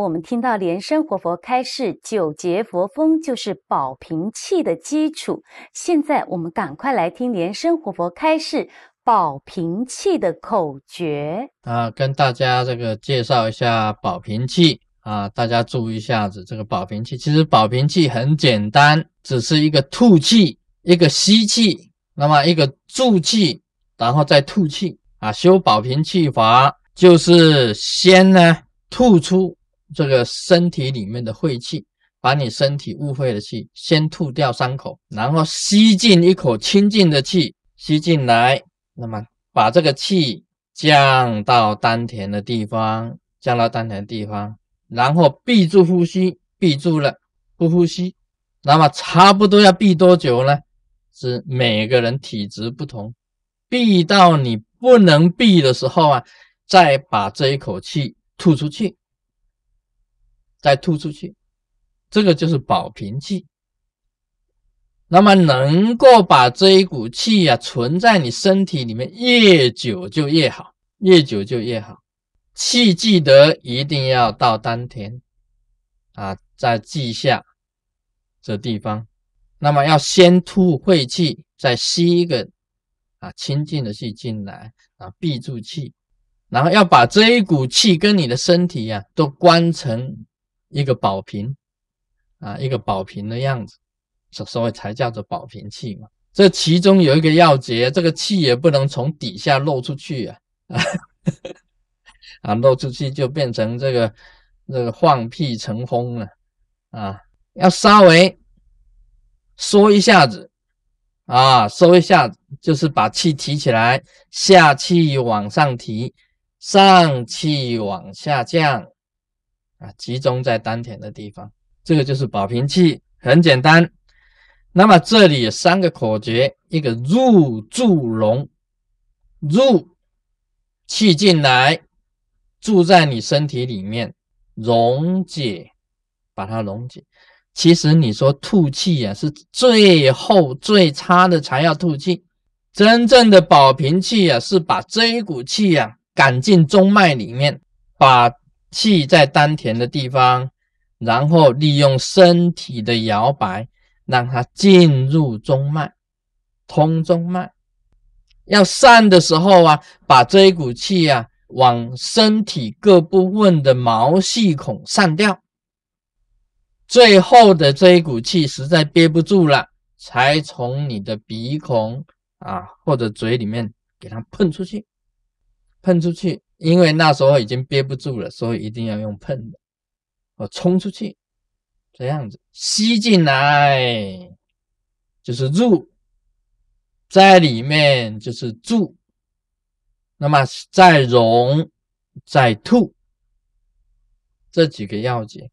我们听到莲生活佛开示九节佛风就是保平气的基础。现在我们赶快来听莲生活佛开示保平气的口诀啊，跟大家这个介绍一下保平气啊，大家注意一下子这个保平气。其实保平气很简单，只是一个吐气，一个吸气，那么一个住气，然后再吐气啊。修保平气法就是先呢吐出。这个身体里面的晦气，把你身体污秽的气先吐掉三口，然后吸进一口清净的气，吸进来，那么把这个气降到丹田的地方，降到丹田的地方，然后闭住呼吸，闭住了不呼吸，那么差不多要闭多久呢？是每个人体质不同，闭到你不能闭的时候啊，再把这一口气吐出去。再吐出去，这个就是保平气。那么能够把这一股气呀存在你身体里面，越久就越好，越久就越好。气记得一定要到丹田啊，在记下这地方。那么要先吐晦气，再吸一个啊清净的气进来啊，闭住气，然后要把这一股气跟你的身体呀都关成。一个宝瓶啊，一个宝瓶的样子，所所以才叫做宝瓶气嘛。这其中有一个要诀，这个气也不能从底下漏出去啊 啊，漏出去就变成这个这个放屁成风了啊。要稍微缩一下子啊，收一下子，就是把气提起来，下气往上提，上气往下降。啊，集中在丹田的地方，这个就是保平气，很简单。那么这里有三个口诀：一个入住融，入气进来，住在你身体里面，溶解，把它溶解。其实你说吐气呀，是最后最差的才要吐气，真正的保平气啊，是把这一股气呀赶进中脉里面，把。气在丹田的地方，然后利用身体的摇摆，让它进入中脉，通中脉。要散的时候啊，把这一股气啊往身体各部分的毛细孔散掉。最后的这一股气实在憋不住了，才从你的鼻孔啊或者嘴里面给它喷出去，喷出去。因为那时候已经憋不住了，所以一定要用喷的，我，冲出去，这样子吸进来就是入，在里面就是住，那么再融再吐，这几个要诀，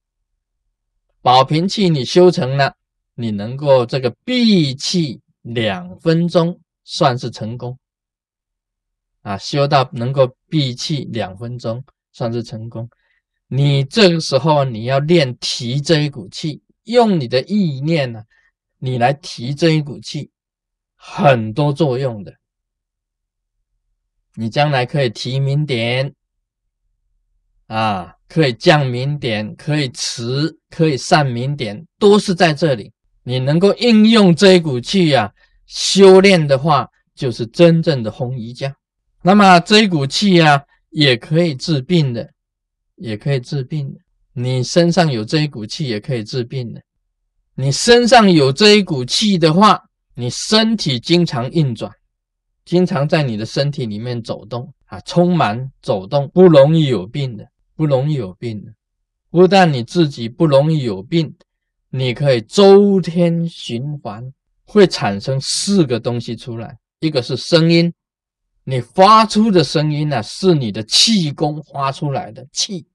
保平气你修成了，你能够这个闭气两分钟，算是成功。啊，修到能够闭气两分钟，算是成功。你这个时候你要练提这一股气，用你的意念呢，你来提这一股气，很多作用的。你将来可以提明点，啊，可以降明点，可以持，可以散明点，都是在这里。你能够应用这一股气呀，修炼的话，就是真正的红瑜伽。那么这一股气呀，也可以治病的，也可以治病的。你身上有这一股气，也可以治病的。你身上有这一股气的话，你身体经常运转，经常在你的身体里面走动啊，充满走动，不容易有病的，不容易有病的。不但你自己不容易有病，你可以周天循环，会产生四个东西出来，一个是声音。你发出的声音呢，是你的气功发出来的气，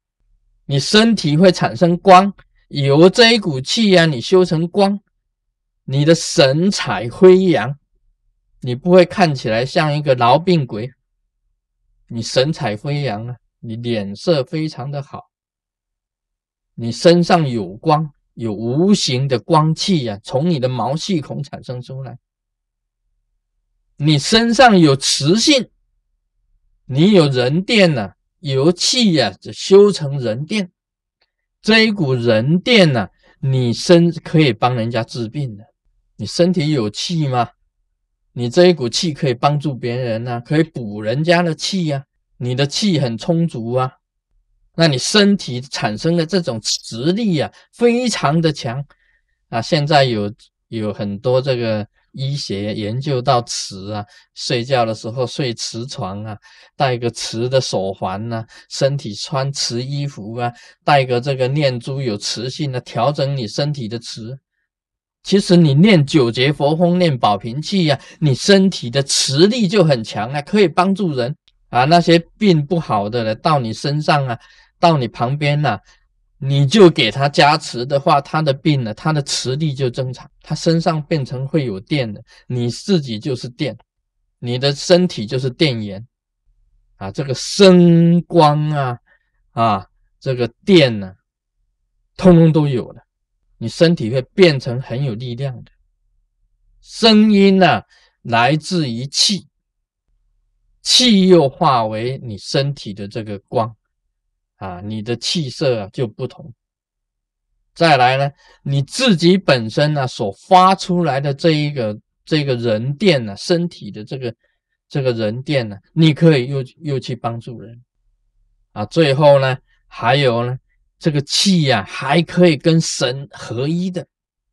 你身体会产生光，由这一股气呀，你修成光，你的神采飞扬，你不会看起来像一个痨病鬼，你神采飞扬啊，你脸色非常的好，你身上有光，有无形的光气呀，从你的毛细孔产生出来。你身上有磁性，你有人电呢，有气呀，就修成人电。这一股人电呢，你身可以帮人家治病的。你身体有气吗？你这一股气可以帮助别人啊，可以补人家的气呀。你的气很充足啊，那你身体产生的这种磁力啊，非常的强啊。现在有有很多这个。医学研究到磁啊，睡觉的时候睡磁床啊，戴个磁的手环呐，身体穿磁衣服啊，戴个这个念珠有磁性的，调整你身体的磁。其实你念九节佛风，念保平气呀，你身体的磁力就很强啊，可以帮助人啊。那些病不好的了，到你身上啊，到你旁边呐。你就给他加持的话，他的病呢，他的磁力就增长，他身上变成会有电的，你自己就是电，你的身体就是电源啊，这个声光啊啊，这个电呢，通通都有了，你身体会变成很有力量的。声音呢，来自于气，气又化为你身体的这个光。啊，你的气色啊就不同。再来呢，你自己本身呢所发出来的这一个这个人电呢，身体的这个这个人电呢，你可以又又去帮助人。啊，最后呢，还有呢，这个气呀，还可以跟神合一的，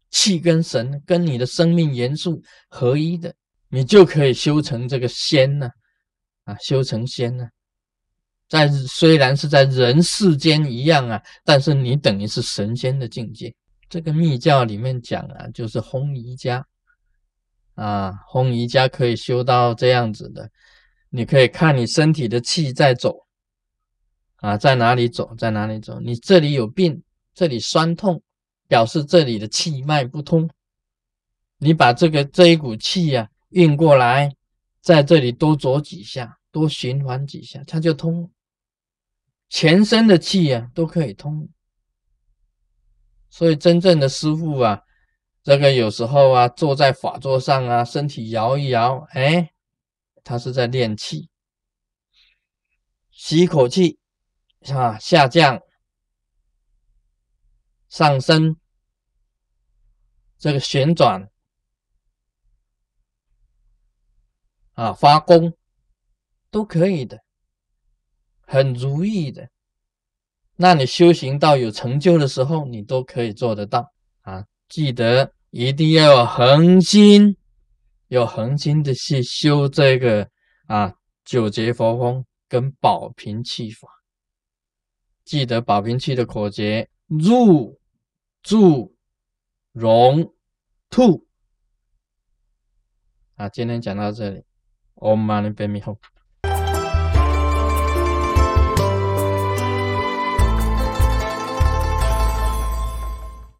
气跟神跟你的生命元素合一的，你就可以修成这个仙呢，啊，修成仙呢。在虽然是在人世间一样啊，但是你等于是神仙的境界。这个密教里面讲啊，就是烘宜家啊，烘宜家可以修到这样子的。你可以看你身体的气在走啊，在哪里走，在哪里走。你这里有病，这里酸痛，表示这里的气脉不通。你把这个这一股气呀运过来，在这里多走几下，多循环几下，它就通。全身的气啊都可以通，所以真正的师傅啊，这个有时候啊坐在法座上啊，身体摇一摇，哎，他是在练气，吸一口气，啊，下降，上升，这个旋转，啊，发功都可以的。很如意的，那你修行到有成就的时候，你都可以做得到啊！记得一定要有恒心，有恒心的去修这个啊九节佛风跟保平气法。记得保平气的口诀：入、住、容、吐。啊，今天讲到这里，Om Mani Padme Hum。